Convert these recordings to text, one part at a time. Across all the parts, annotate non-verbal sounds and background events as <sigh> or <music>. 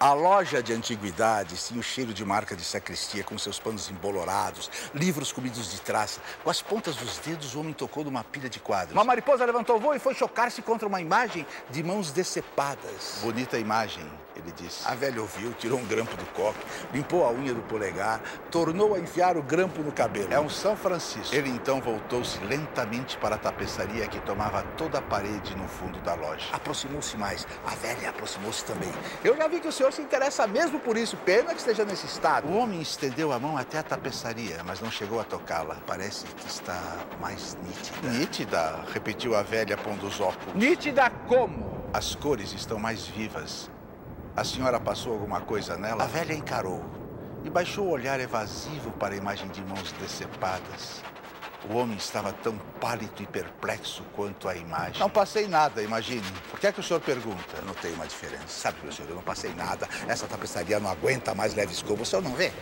A loja de antiguidades tinha o cheiro de marca de sacristia, com seus panos embolorados, livros comidos de traça. Com as pontas dos dedos, o homem tocou numa pilha de quadros. Uma mariposa levantou voo e foi chocar-se contra uma imagem de mãos decepadas. Bonita imagem, ele disse. A velha ouviu, tirou um grampo do copo, limpou a unha do polegar, tornou a enfiar o grampo no cabelo. É um São Francisco. Ele então voltou-se lentamente para a tapeçaria que tomava toda a parede no fundo da loja. Aproximou-se mais. A velha aproximou-se também. Eu já vi que o senhor se interessa mesmo por isso. Pena que esteja nesse estado. O homem estendeu a mão até a tapeçaria, mas não chegou a tocá-la. Parece que está mais nítida. Nítida? Repetiu a velha pondo os óculos. Nítida como? As cores estão mais vivas. A senhora passou alguma coisa nela? A velha encarou e baixou o olhar evasivo para a imagem de mãos decepadas. O homem estava tão pálido e perplexo quanto a imagem. Não passei nada, imagine. Por que é que o senhor pergunta? Eu não tenho uma diferença. Sabe, meu senhor, eu não passei nada. Essa tapeçaria não aguenta mais leve escova. O senhor não vê?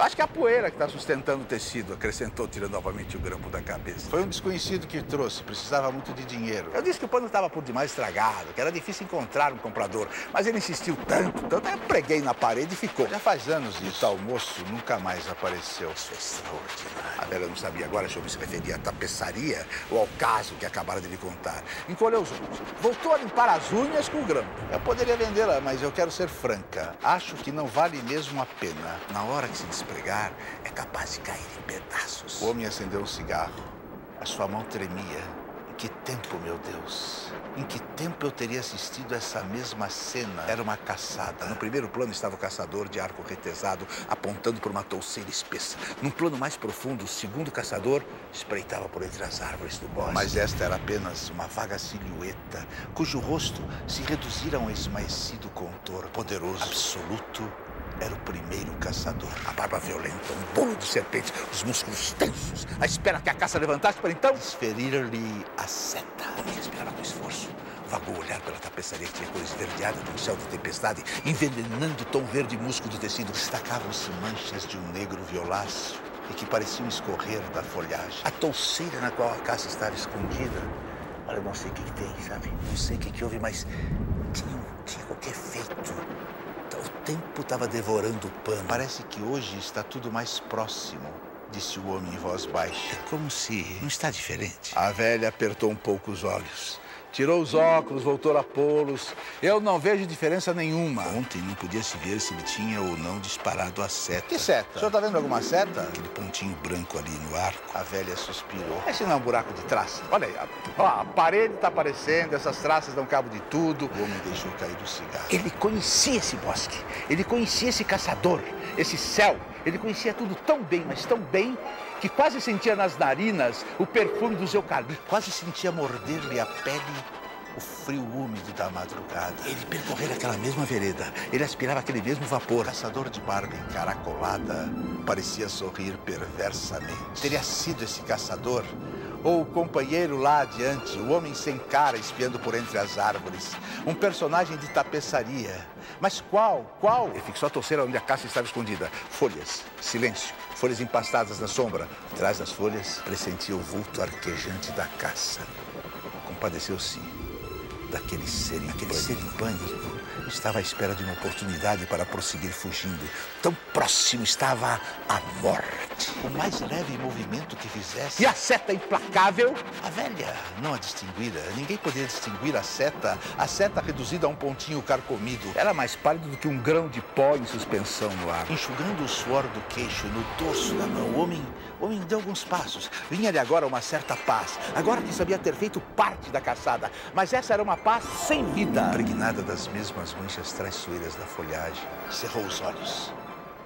Eu acho que é a poeira que está sustentando o tecido, acrescentou, tirando novamente o grampo da cabeça. Foi um desconhecido que trouxe, precisava muito de dinheiro. Eu disse que o pano estava por demais estragado, que era difícil encontrar um comprador. Mas ele insistiu tanto, tanto, eu preguei na parede e ficou. Já faz anos isso. O tal moço nunca mais apareceu. Isso é extraordinário. A Vera não sabia agora se se referia à tapeçaria ou ao caso que acabara de lhe contar. Encolheu os ombros. Voltou a limpar as unhas com o grampo. Eu poderia vendê-la, mas eu quero ser franca. Acho que não vale mesmo a pena. Na hora que se despregar, é capaz de cair em pedaços. O homem acendeu um cigarro. A sua mão tremia. Em que tempo, meu Deus? Em que tempo eu teria assistido essa mesma cena? Era uma caçada. No primeiro plano estava o caçador de arco retesado apontando por uma touceira espessa. Num plano mais profundo, o segundo caçador espreitava por entre as árvores do bosque. Mas esta era apenas uma vaga silhueta, cujo rosto se reduzira a um esmaecido contorno poderoso, absoluto caçador. A barba violenta, um bolo de serpente, os músculos tensos, à espera que a caça levantasse para então desferir-lhe a seta. Não respirava com esforço. Vagou olhar pela tapeçaria que tinha cor esverdeada de um céu de tempestade, envenenando o tom verde musgo do tecido. Destacavam-se manchas de um negro violáceo e que pareciam escorrer da folhagem. A touceira na qual a caça estava escondida. Olha, não sei o que, que tem, sabe? Não sei o que, que houve, mas tinha, tinha qualquer efeito. O tempo estava devorando o pano. Parece que hoje está tudo mais próximo, disse o homem em voz baixa. É como se não está diferente. A velha apertou um pouco os olhos. Tirou os óculos, voltou a pô-los. Eu não vejo diferença nenhuma. Ontem não podia se ver se ele tinha ou não disparado a seta. Que seta? O senhor está vendo alguma seta? Aquele pontinho branco ali no arco. A velha suspirou. Esse não é um buraco de traça. Olha aí, ó, a parede está aparecendo, essas traças dão cabo de tudo. O homem deixou cair o cigarro. Ele conhecia esse bosque. Ele conhecia esse caçador, esse céu. Ele conhecia tudo tão bem, mas tão bem, que quase sentia nas narinas o perfume dos eucaliptos. Quase sentia morder-lhe a pele o frio úmido da madrugada. Ele percorrera aquela mesma vereda. Ele aspirava aquele mesmo vapor. O caçador de barba encaracolada parecia sorrir perversamente. Teria sido esse caçador ou o companheiro lá adiante, o homem sem cara espiando por entre as árvores. Um personagem de tapeçaria. Mas qual? Qual? Ele fixou a torceira onde a caça estava escondida. Folhas, silêncio, folhas empastadas na sombra. Atrás das folhas, pressentia o vulto arquejante da caça. Compadeceu-se daquele ser em Aquele ser em pânico estava à espera de uma oportunidade para prosseguir fugindo. Tão próximo estava a morte. O mais leve movimento que fizesse. E a seta implacável? A velha não a distinguira. Ninguém poderia distinguir a seta. A seta reduzida a um pontinho carcomido. Era mais pálido do que um grão de pó em suspensão no ar. Enxugando o suor do queixo no dorso da mão, o homem, o homem deu alguns passos. Vinha-lhe agora uma certa paz. Agora que sabia ter feito parte da caçada. Mas essa era uma paz sem vida. Impregnada das mesmas manchas traiçoeiras da folhagem. Cerrou os olhos.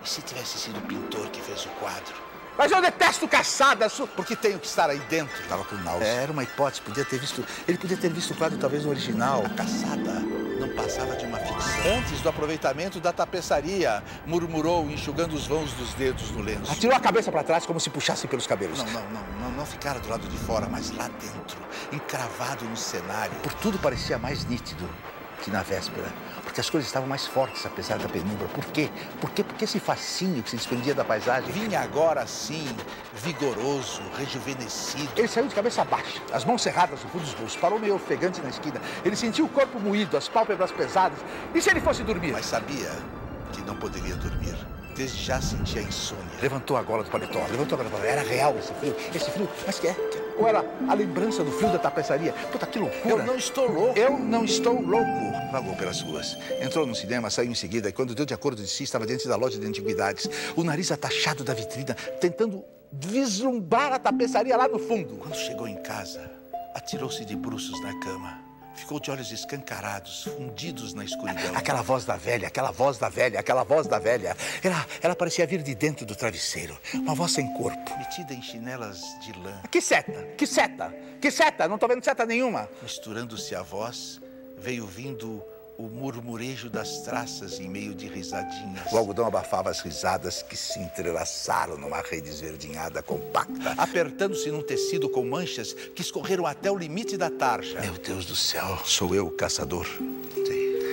E se tivesse sido o pintor que fez o quadro? Mas eu detesto caçadas, porque tenho que estar aí dentro. Estava com náusea. Era uma hipótese, podia ter visto. Ele podia ter visto o quadro talvez no original. A caçada não passava de uma ficção. Antes do aproveitamento da tapeçaria, murmurou, enxugando os vãos dos dedos no lenço. Atirou a cabeça para trás como se puxasse pelos cabelos. Não, não, não, não, não ficara do lado de fora, mas lá dentro, encravado no cenário. Por tudo parecia mais nítido. Que na véspera, porque as coisas estavam mais fortes apesar da penumbra. Por quê? Por quê? Porque esse fascínio que se desprendia da paisagem vinha agora sim, vigoroso, rejuvenescido. Ele saiu de cabeça baixa, as mãos cerradas no fundo dos bolsos, parou meio ofegante na esquina. Ele sentiu o corpo moído, as pálpebras pesadas. E se ele fosse dormir? Mas sabia que não poderia dormir. Desde já sentia insônia. Levantou a gola do paletó, levantou a gola do paletó. Era real esse frio, esse frio. Mas que é? Ou era a lembrança do frio da tapeçaria? Puta, que loucura. Eu não estou louco. Eu não estou louco. Vagou pelas ruas. Entrou no cinema, saiu em seguida e quando deu de acordo de si, estava diante da loja de antiguidades. O nariz atachado da vitrina, tentando vislumbrar a tapeçaria lá no fundo. Quando chegou em casa, atirou-se de bruços na cama. Ficou de olhos escancarados, fundidos na escuridão. <laughs> Aquela voz da velha, aquela voz da velha, aquela voz da velha. Ela, ela parecia vir de dentro do travesseiro. Uma voz sem corpo. Metida em chinelas de lã. Que seta? Que seta? Que seta? Não estou vendo seta nenhuma. Misturando-se a voz, veio vindo o murmurejo das traças em meio de risadinhas. O algodão abafava as risadas que se entrelaçaram numa rede esverdinhada compacta. Apertando-se num tecido com manchas que escorreram até o limite da tarja. Meu Deus do céu, sou eu o caçador.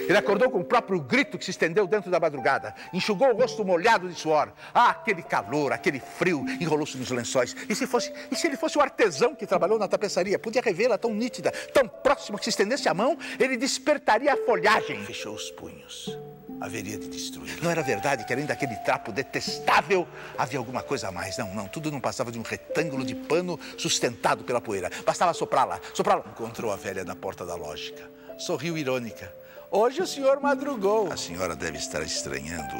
Ele acordou com o próprio grito que se estendeu dentro da madrugada. Enxugou o rosto molhado de suor. Ah, aquele calor, aquele frio, enrolou-se nos lençóis. E se, fosse, e se ele fosse o artesão que trabalhou na tapeçaria? Podia revê-la tão nítida, tão próxima que se estendesse a mão, ele despertaria a folhagem. Fechou os punhos. Haveria de destruir. Não era verdade que além daquele trapo detestável havia alguma coisa a mais. Não, não. Tudo não passava de um retângulo de pano sustentado pela poeira. Bastava soprá-la, soprá-la. Encontrou a velha na porta da lógica. Sorriu irônica. Hoje o senhor madrugou. A senhora deve estar estranhando,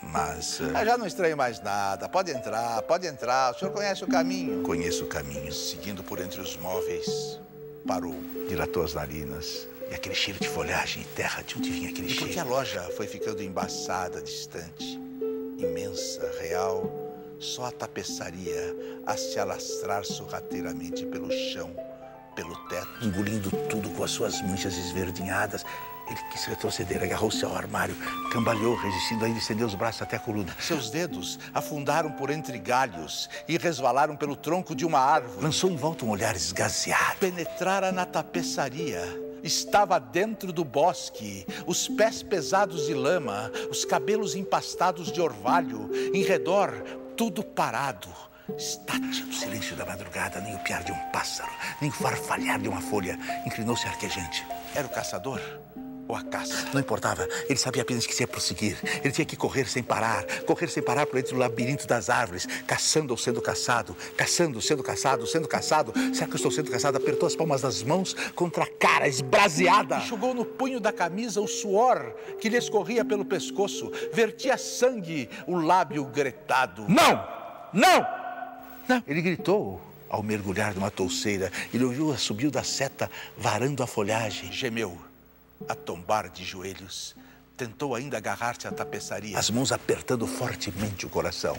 mas. Uh... Ah, já não estranho mais nada. Pode entrar, pode entrar. O senhor conhece o caminho? Conheço o caminho. Seguindo por entre os móveis, parou. Dilatou as narinas. E aquele cheiro de folhagem e terra, de onde vinha aquele e cheiro? Porque a loja foi ficando embaçada, distante, imensa, real, só a tapeçaria a se alastrar sorrateiramente pelo chão, pelo teto. Engolindo tudo com as suas manchas esverdinhadas. Ele quis retroceder, agarrou-se ao armário, cambaleou, resistindo ainda estendeu os braços até a coluna. Seus dedos afundaram por entre galhos e resvalaram pelo tronco de uma árvore. Lançou em volta um olhar esgazeado. Penetrara na tapeçaria. Estava dentro do bosque, os pés pesados de lama, os cabelos empastados de orvalho, em redor, tudo parado estático. Silêncio da madrugada, nem o piar de um pássaro, nem o farfalhar de uma folha. Inclinou-se arquejante. Era o caçador? Ou a caça. Não importava, ele sabia apenas que se ia prosseguir. Ele tinha que correr sem parar, correr sem parar por entre o labirinto das árvores, caçando ou sendo caçado, caçando, sendo caçado, sendo caçado. Será que eu estou sendo caçado? Apertou as palmas das mãos contra a cara esbraseada. Enxugou no punho da camisa o suor que lhe escorria pelo pescoço, vertia sangue o lábio gretado. Não! Não! Não! Ele gritou ao mergulhar numa touceira. Ele ouviu a subiu da seta, varando a folhagem. Gemeu a tombar de joelhos, tentou ainda agarrar-se à tapeçaria. As mãos apertando fortemente o coração.